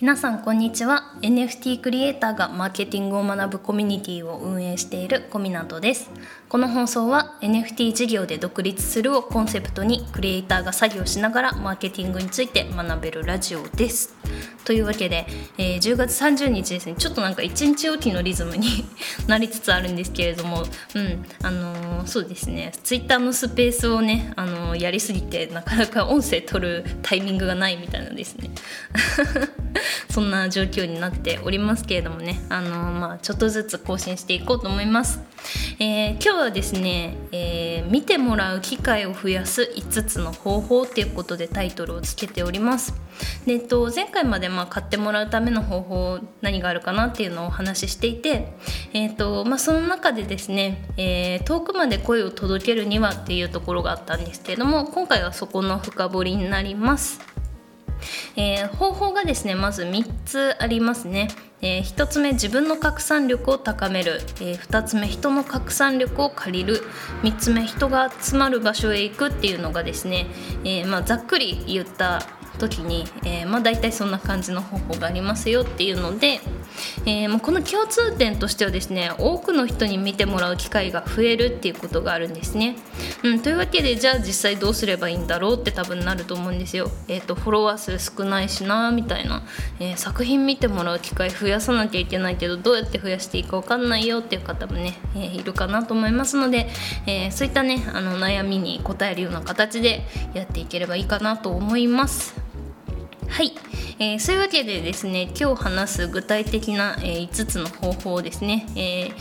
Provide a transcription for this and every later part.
皆さんこんにちは。NFT クリエイターがマーケティングを学ぶコミュニティを運営しているコミナトです。この放送は NFT 事業で独立するをコンセプトにクリエイターが作業しながらマーケティングについて学べるラジオです。というわけで、えー、10月30日ですねちょっとなんか1日おきのリズムに なりつつあるんですけれどもうんあのー、そうですね Twitter のスペースをね、あのー、やりすぎてなかなか音声取るタイミングがないみたいなですね そんな状況になっておりますけれどもね、あのまあ、ちょっとずつ更新していこうと思います。えー、今日はですね、えー、見てもらう機会を増やす5つの方法っていうことでタイトルをつけております。でえっと、前回までまあ買ってもらうための方法何があるかなっていうのをお話ししていて、えっとまあ、その中でですね、えー、遠くまで声を届けるにはっていうところがあったんですけれども今回はそこの深掘りになります。えー、方法がですねまず3つありますね、えー、1つ目自分の拡散力を高める、えー、2つ目人の拡散力を借りる。3つ目人が集まる場所へ行くっていうのがですね、えまあ、ざっくり言った時に、えー、まあ、大体そんな感じの方法がありますよっていうので、えー、まあ、この共通点としてはですね多くの人に見てもらう機会が増えるっていうことがあるんですね。うん、というわけでじゃあ実際どうすればいいんだろうって多分なると思うんですよ。えーと、フォロワー数少ないしなみたいな、えー、作品見てもらう機会増やさなきゃいけないけどどうやって増やしていいか分かんないよっていう方もね、えいるかなと思いますので、えそういったねあの悩みに応えるような形でやっていければいいかなと思います。はい、えー、そういうわけでですね今日話す具体的な、えー、5つの方法ですね、えー、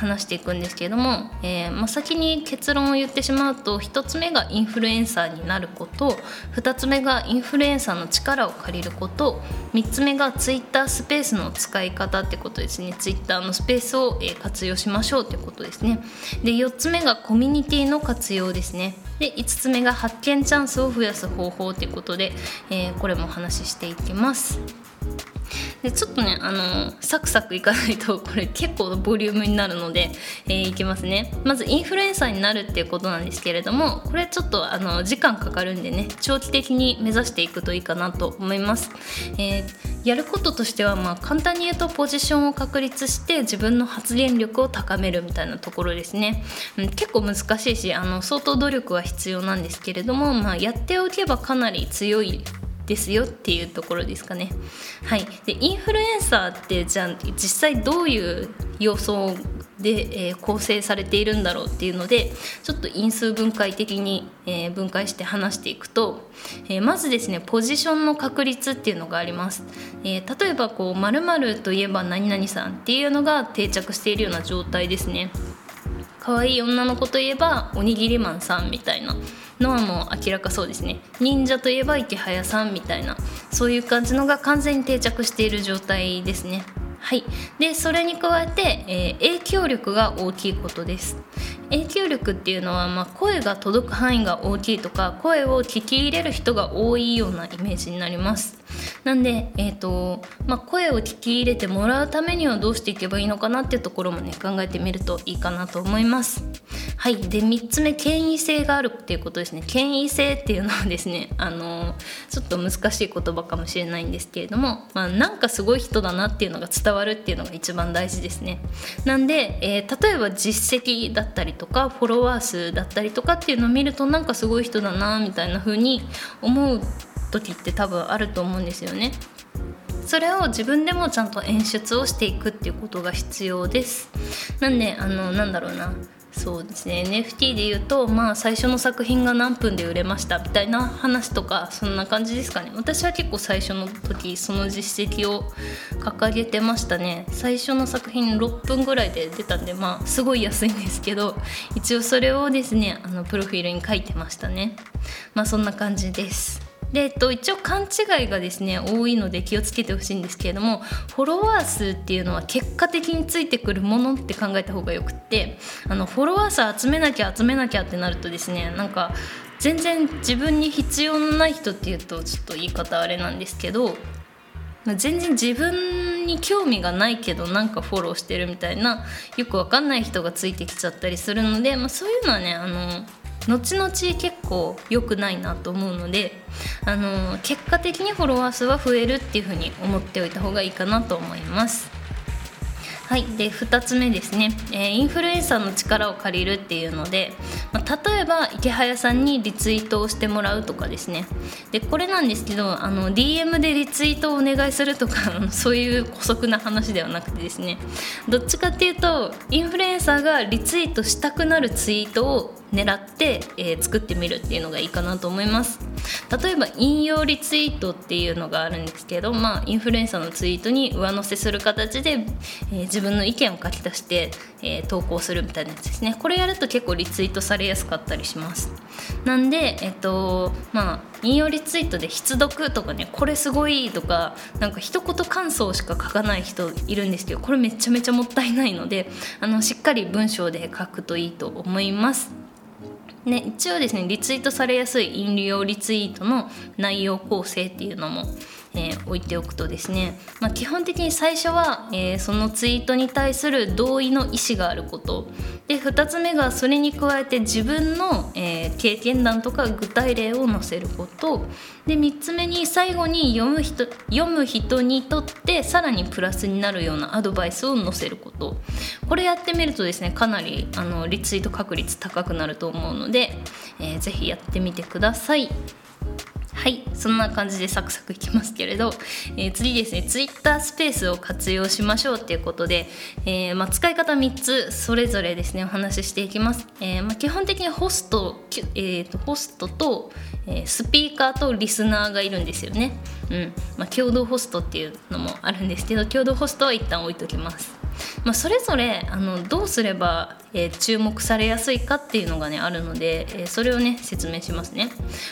話していくんですけれども、えーまあ、先に結論を言ってしまうと1つ目がインフルエンサーになること2つ目がインフルエンサーの力を借りること3つ目がツイッタースペースの使い方ってことですね。ツイッターのスペースを、え活用しましょうってことですね。で4つ目がコミュニティの活用ですね。で5つ目が発見チャンスを増やす方法ということで、えー、これもお話ししていきます。でちょっとねあのサクサクいかないと これ結構ボリュームになるので、えー、いきますね。まずインフルエンサーになるっていうことなんですけれどもこれちょっとあの時間かかるんでね長期的に目指していくといいかなと思います、えー、やることとしてはまあ簡単に言うとポジションを確立して自分の発言力を高めるみたいなところですね、うん、結構難しいしあの相当努力は必要なんですけれども、まあ、やっておけばかなり強いですよっていうところですかね。はい、でインフルエンサーってじゃあ実際どういう要素で、えー、構成されているんだろうっていうのでちょっと因数分解的に、えー、分解して話していくと、えー、まずですねポジションの確率っていうのがあります、え例えばこう〇〇といえば何々さんっていうのが定着しているような状態ですね。可愛い女の子といえばおにぎりマンさんみたいな。のはもう明らかそうですね。忍者といえば池早さんみたいなそういう感じのが完全に定着している状態ですね。はい、でそれに加えて、えー、影響力が大きいことです。影響力っていうのは、まあ、声が届く範囲が大きいとか声を聞き入れる人が多いようなイメージになります。なんで、えーとまあ、声を聞き入れてもらうためにはどうしていけばいいのかなっていうところもね考えてみるといいかなと思います。はい。で3つ目権威性があるっていうことですね。権威性っていうのはですねあのちょっと難しい言葉かもしれないんですけれども、まあ、なんかすごい人だなっていうのが伝わるっていうのが一番大事ですね。なんで、えー、例えば実績だったりとかフォロワー数だったりとかっていうのを見るとなんかすごい人だなみたいな風に思う時って多分あると思うんですよね。それを自分でもちゃんと演出をしていくっていうことが必要です。なんであのなんだろうなそうですね。NFT で言うとまあ最初の作品が何分で売れましたみたいな話とかそんな感じですかね。私は結構最初の時その実績を掲げてましたね。最初の作品6分ぐらいで出たんでまあすごい安いんですけど一応それをですねあのプロフィールに書いてましたね。まあそんな感じです。で、えっと、一応勘違いがですね多いので気をつけてほしいんですけれどもフォロワー数っていうのは結果的についてくるものって考えた方がよくってあのフォロワー数集めなきゃ集めなきゃってなるとですねなんか全然自分に必要のない人っていうとちょっと言い方あれなんですけど全然自分に興味がないけどなんかフォローしてるみたいなよくわかんない人がついてきちゃったりするので、まあ、そういうのはねあの後々結構良くないなと思うのであの結果的にフォロワー数は増えるっていうふうに思っておいた方がいいかなと思います。はいで2つ目ですね、えー、インフルエンサーの力を借りるっていうので、まあ、例えば池早さんにリツイートをしてもらうとかですね。でこれなんですけどあの DM でリツイートをお願いするとか そういう姑息な話ではなくてですね。どっちかっていうとインフルエンサーがリツイートしたくなるツイートを狙って、えー、作ってみるっていうのがいいかなと思います。例えば引用リツイートっていうのがあるんですけど、まあ、インフルエンサーのツイートに上乗せする形で、えー、自分の意見を書き出して、えー、投稿するみたいなやつですね。これやると結構リツイートされやすかったりします。なんでえっとまあ引用リツイートで必読とかねこれすごいとかなんか一言感想しか書かない人いるんですけどこれめちゃめちゃもったいないのであのしっかり文章で書くといいと思います。ね、一応ですねリツイートされやすい飲料リツイートの内容構成っていうのもえー、置いておくとですね、まあ、基本的に最初は、えー、そのツイートに対する同意の意思があること。で2つ目がそれに加えて自分の、えー、経験談とか具体例を載せること。で3つ目に最後に読む人読む人にとってさらにプラスになるようなアドバイスを載せること。これやってみるとですねかなりあのリツイート確率高くなると思うので、えー、ぜひやってみてください。はいそんな感じでサクサクいきますけれど、えー、次ですね Twitter スペースを活用しましょうっていうことで、えー、まあ、使い方3つそれぞれですねお話ししていきます、えー、まあ、基本的にホスト、えーと、ホストと、えスピーカーとリスナーがいるんですよね、うん。まあ、共同ホストっていうのもあるんですけど共同ホストは一旦置いときます。まあ、それぞれあのどうすれば、えー、注目されやすいかっていうのがねあるので、えー、それをね説明しますね。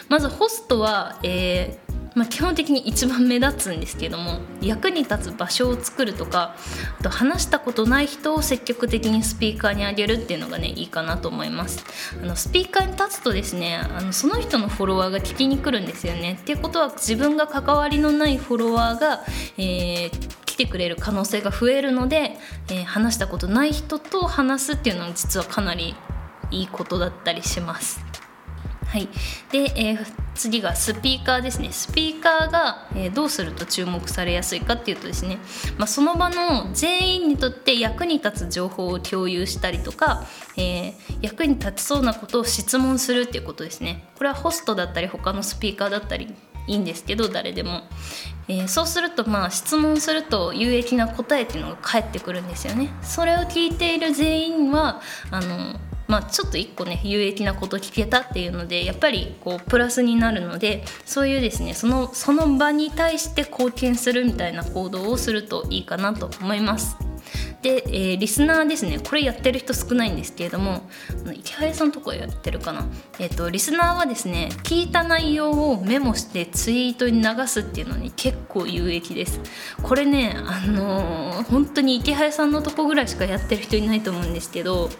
まずホストは、えーまあ、基本的に一番目立つんですけども役に立つ場所を作るとかあと話したことない人を積極的にスピーカーにあげるっていうのがねいいかなと思います。あのスピーカーに立つとですねあのその人のフォロワーが聞きに来るんですよね。っていうことは自分が関わりのないフォロワーが、えーてくれる可能性が増えるので、えー、話したことない人と話すっていうのは実はかなりいいことだったりします。はい、で、えー、次がスピーカーですね。スピーカーが、えー、どうすると注目されやすいかっていうとですね、まあ、その場の全員にとって役に立つ情報を共有したりとか、えー、役に立ちそうなことを質問するっていうことですね。これはホストだったり他のスピーカーだったりいいんですけど誰でも、えー、そうするとまあ質問すると有益な答えっていうのが返ってくるんですよねそれを聞いている全員はあのまあ、ちょっと一個ね有益なこと聞けたっていうのでやっぱりこうプラスになるのでそういうですねそのその場に対して貢献するみたいな行動をするといいかなと思います。で、えー、リスナーですね。これやってる人少ないんですけれども池原さんとこやってるかな、えーと、リスナーはですね聞いた内容をメモしてツイートに流すっていうのに結構有益です。これねあのー、本当に池原さんのとこぐらいしかやってる人いないと思うんですけど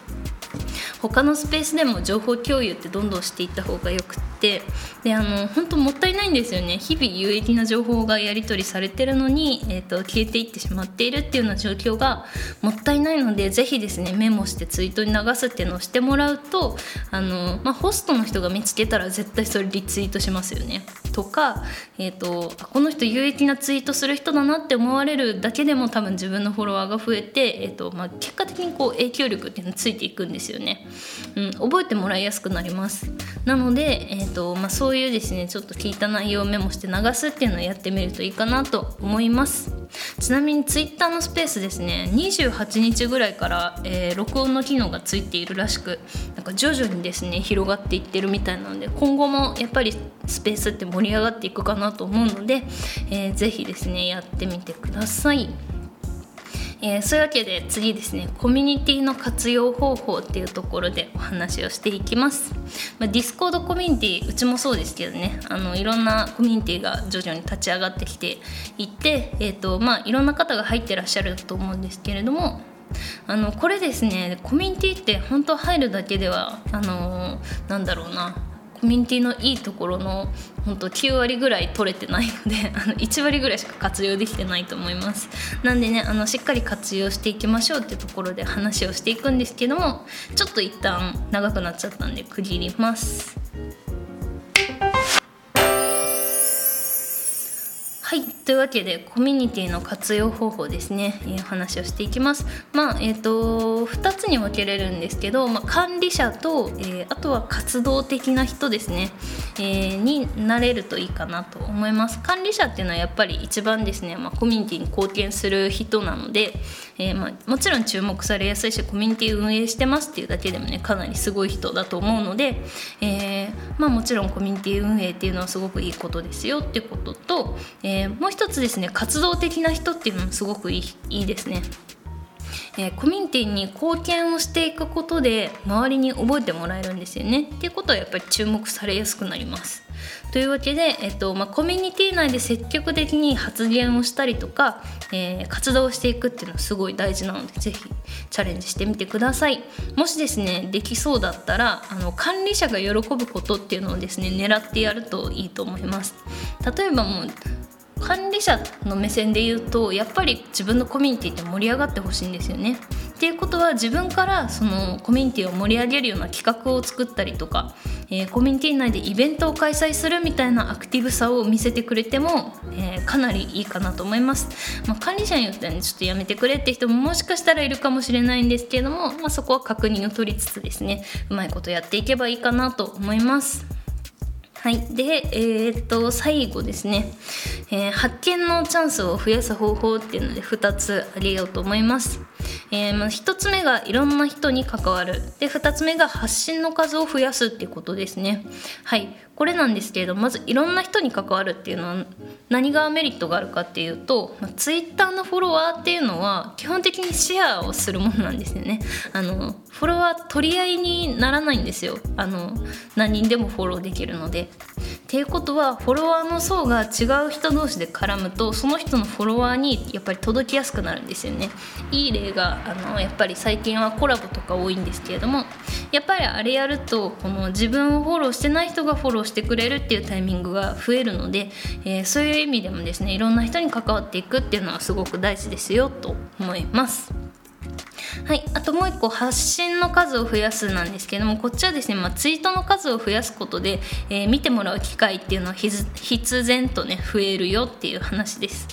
他のスペースでも情報共有ってどんどんしていった方がよくってであの本当もったいないんですよね日々有益な情報がやり取りされてるのに、えーと、消えていってしまっているっていうような状況がもったいないのでぜひですねメモしてツイートに流すっていうのをしてもらうとあの、まあ、ホストの人が見つけたら絶対それリツイートしますよね。とか、えーと、この人有益なツイートする人だなって思われるだけでも多分自分のフォロワーが増えて、えーとまあ、結果的にこう影響力っていうのついていくんですよね。うん、覚えてもらいやすくなります。なので、えーとまあ、そういうですねちょっと聞いた内容をメモして流すっていうのをやってみるといいかなと思います。ちなみに Twitter のスペースですね28日ぐらいから、えー、録音の機能がついているらしくなんか徐々にですね広がっていってるみたいなので今後もやっぱりスペースって盛り上がっていくかなと思うので、えー、ぜひですねやってみてください。えー、そういうわけで次ですねコミュニティの活用方法っていうところでお話をしていきます、まあ、 Discord コミュニティうちもそうですけどねあのいろんなコミュニティが徐々に立ち上がってきていて、えーとまあ、いろんな方が入ってらっしゃると思うんですけれどもあのこれですねコミュニティって本当入るだけではあのなんだろうなコミュニティのいいところの本当9割ぐらい取れてないので あの1割ぐらいしか活用できてないと思います。なんでねあのしっかり活用していきましょうっていうところで話をしていくんですけどもちょっと一旦長くなっちゃったんで区切ります。はいというわけでコミュニティの活用方法ですね、えー、話をしていきます。まあえっ、ー、と2つに分けれるんですけど、まあ、管理者と、えー、あとは活動的な人ですね、えーになれるといいかなと思います。管理者っていうのはやっぱり一番ですね、まあ、コミュニティに貢献する人なので、えまあ、もちろん注目されやすいしコミュニティ運営してますっていうだけでもねかなりすごい人だと思うので、えまあ、もちろんコミュニティ運営っていうのはすごくいいことですよってことと、えー、もう一つですね活動的な人っていうのもすごくいいいいですね。えー、コミュニティに貢献をしていくことで周りに覚えてもらえるんですよねっていうことはやっぱり注目されやすくなります。というわけで、えっとまあ、コミュニティ内で積極的に発言をしたりとか、えー、活動していくっていうのはすごい大事なので是非チャレンジしてみてくださいもしですねできそうだったらあの管理者が喜ぶことっていうのをですね狙ってやるといいと思います例えばもう管理者の目線で言うとやっぱり自分のコミュニティって盛り上がってほしいんですよね。っていうことは自分からそのコミュニティを盛り上げるような企画を作ったりとか、えー、コミュニティ内でイベントを開催するみたいなアクティブさを見せてくれても、えー、かなりいいかなと思います、まあ、管理者によってはねちょっとやめてくれって人ももしかしたらいるかもしれないんですけれども、まあ、そこは確認を取りつつですねうまいことやっていけばいいかなと思います。はい、で、えー、っと最後ですね、えー、発見のチャンスを増やす方法っていうので2つあげようと思います。えー、まあ、1つ目がいろんな人に関わる。で2つ目が発信の数を増やすっていうことですね。はい。これなんですけれどまずいろんな人に関わるっていうのは何がメリットがあるかっていうと、まあ、ツイッターのフォロワーっていうのは基本的にシェアをするものなんですよね。あのフォロワー取り合いにならないんですよ。あの何人でもフォローできるので。っていうことはフォロワーの層が違う人同士で絡むとその人のフォロワーにやっぱり届きやすくなるんですよね。いい例があのやっぱり最近はコラボとか多いんですけれどもやっぱりあれやるとこの自分をフォローしてない人がフォローしてくれるっていうタイミングが増えるので、えー、そういう意味でもですねいろんな人に関わっていくっていうのはすごく大事ですよと思います。はい、あともう一個発信の数を増やすなんですけどもこっちはですね、まあ、ツイートの数を増やすことで、えー、見てもらう機会っていうのは必然とね増えるよっていう話です。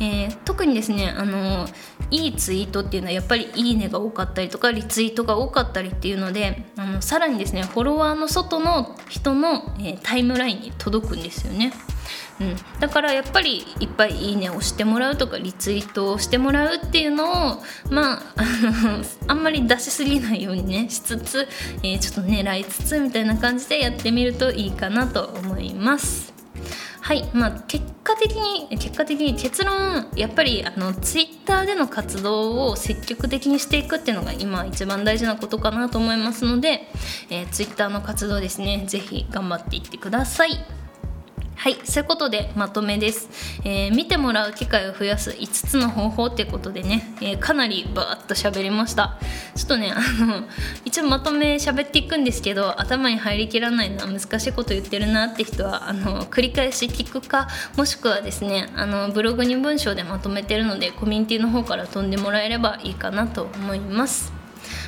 えー、特にですねあのいいツイートっていうのはやっぱり「いいね」が多かったりとかリツイートが多かったりっていうのであのさらにですねフォロワーの外の人の、えー、タイムラインに届くんですよね。うん、だからやっぱりいっぱい「いいね」をしてもらうとかリツイートをしてもらうっていうのをまああんまり出しすぎないようにねしつつ、えー、ちょっと狙いつつみたいな感じでやってみるといいかなと思います。はいまあ、結果的に結果的に結論やっぱりあのツイッターでの活動を積極的にしていくっていうのが今一番大事なことかなと思いますので、えー、ツイッターの活動ですね是非頑張っていってください。はいそういうことでまとめです、えー、見てもらう機会を増やす5つの方法ってことでね、えー、かなりバーッと喋りました。ちょっとねあの 一応まとめ喋っていくんですけど頭に入りきらないのは難しいこと言ってるなって人はあの繰り返し聞くかもしくはですねあのブログに文章でまとめてるのでコミュニティの方から飛んでもらえればいいかなと思います。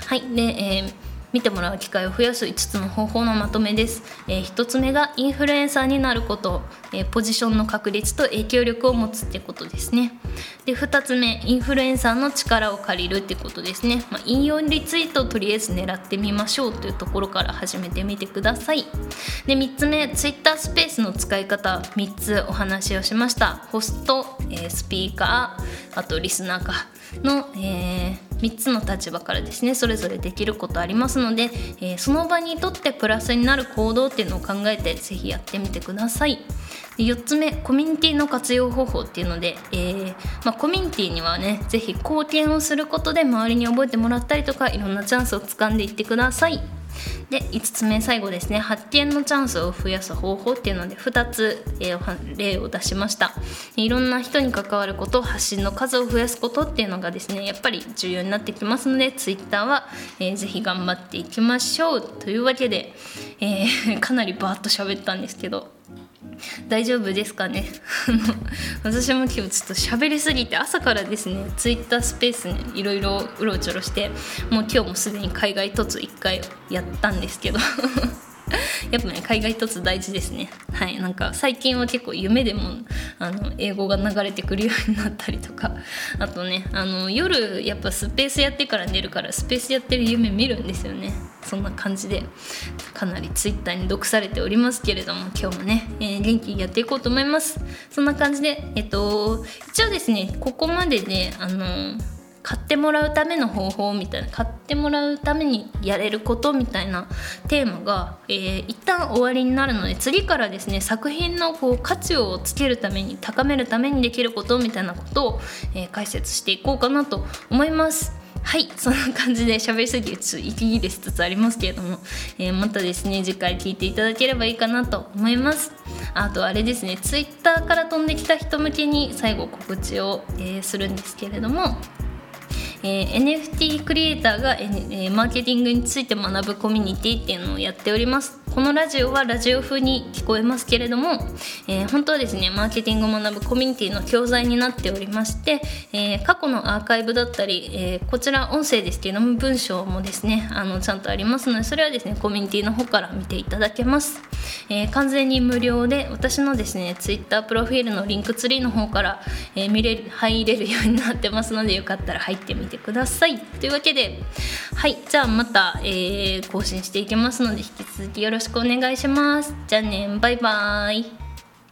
はいで、えー見てもらう機会を増やす5つの方法のまとめです、えー、1つ目がインフルエンサーになること、えー、ポジションの確率と影響力を持つってことですね。で2つ目インフルエンサーの力を借りるってことですね、まあ、引用リツイートをとりあえず狙ってみましょうというところから始めてみてください。で3つ目 Twitter スペースの使い方。3つお話をしました。ホスト、えー、スピーカーあとリスナーか。の、えー、3つの立場からですねそれぞれできることありますので、えー、その場にとってプラスになる行動っていうのを考えて是非やってみてください。で4つ目コミュニティの活用方法っていうので、えー、まあ、コミュニティにはね是非貢献をすることで周りに覚えてもらったりとかいろんなチャンスをつかんでいってください。で5つ目最後ですね。発見のチャンスを増やす方法っていうので2つ、えー、例を出しました。いろんな人に関わること発信の数を増やすことっていうのがですねやっぱり重要になってきますので Twitter は、えー、ぜひ頑張っていきましょうというわけで、えー、かなりバーッと喋ったんですけど。大丈夫ですかね？私も今日ちょっと喋りすぎて朝からですねツイッタースペースにいろいろうろちょろしてもう今日もすでに海外突1回やったんですけど。やっぱね海外突大事ですね。はい。なんか最近は結構夢でもあの英語が流れてくるようになったりとか。あとねあの夜やっぱスペースやってから寝るからスペースやってる夢見るんですよね。そんな感じでかなりツイッターに毒されておりますけれども今日もね、えー、元気にやっていこうと思います。そんな感じでえっと一応ですねここまでであの買ってもらうための方法みたいな買ってもらうためにやれることみたいなテーマが、えー、一旦終わりになるので次からですね作品のこう価値をつけるために高めるためにできることみたいなことを、えー、解説していこうかなと思います。はいそんな感じで喋りすぎてちょっと息切れしつつありますけれども、えー、またですね次回聞いていただければいいかなと思いますあとあれですね Twitter から飛んできた人向けに最後告知を、えー、するんですけれどもえー、NFT クリエイターが、えー、マーケティングについて学ぶコミュニティっていうのをやっております。このラジオはラジオ風に聞こえますけれども、えー、本当はですねマーケティングを学ぶコミュニティの教材になっておりまして、えー、過去のアーカイブだったり、えー、こちら音声ですけども文章もですねあのちゃんとありますのでそれはですねコミュニティの方から見ていただけます、え、完全に無料で私のですね Twitter プロフィールのリンクツリーの方から、え見れる入れるようになってますのでよかったら入ってみてください。というわけではいじゃあまた、え更新していきますので引き続きよろしくしくお願いします。じゃあね。バイバーイ。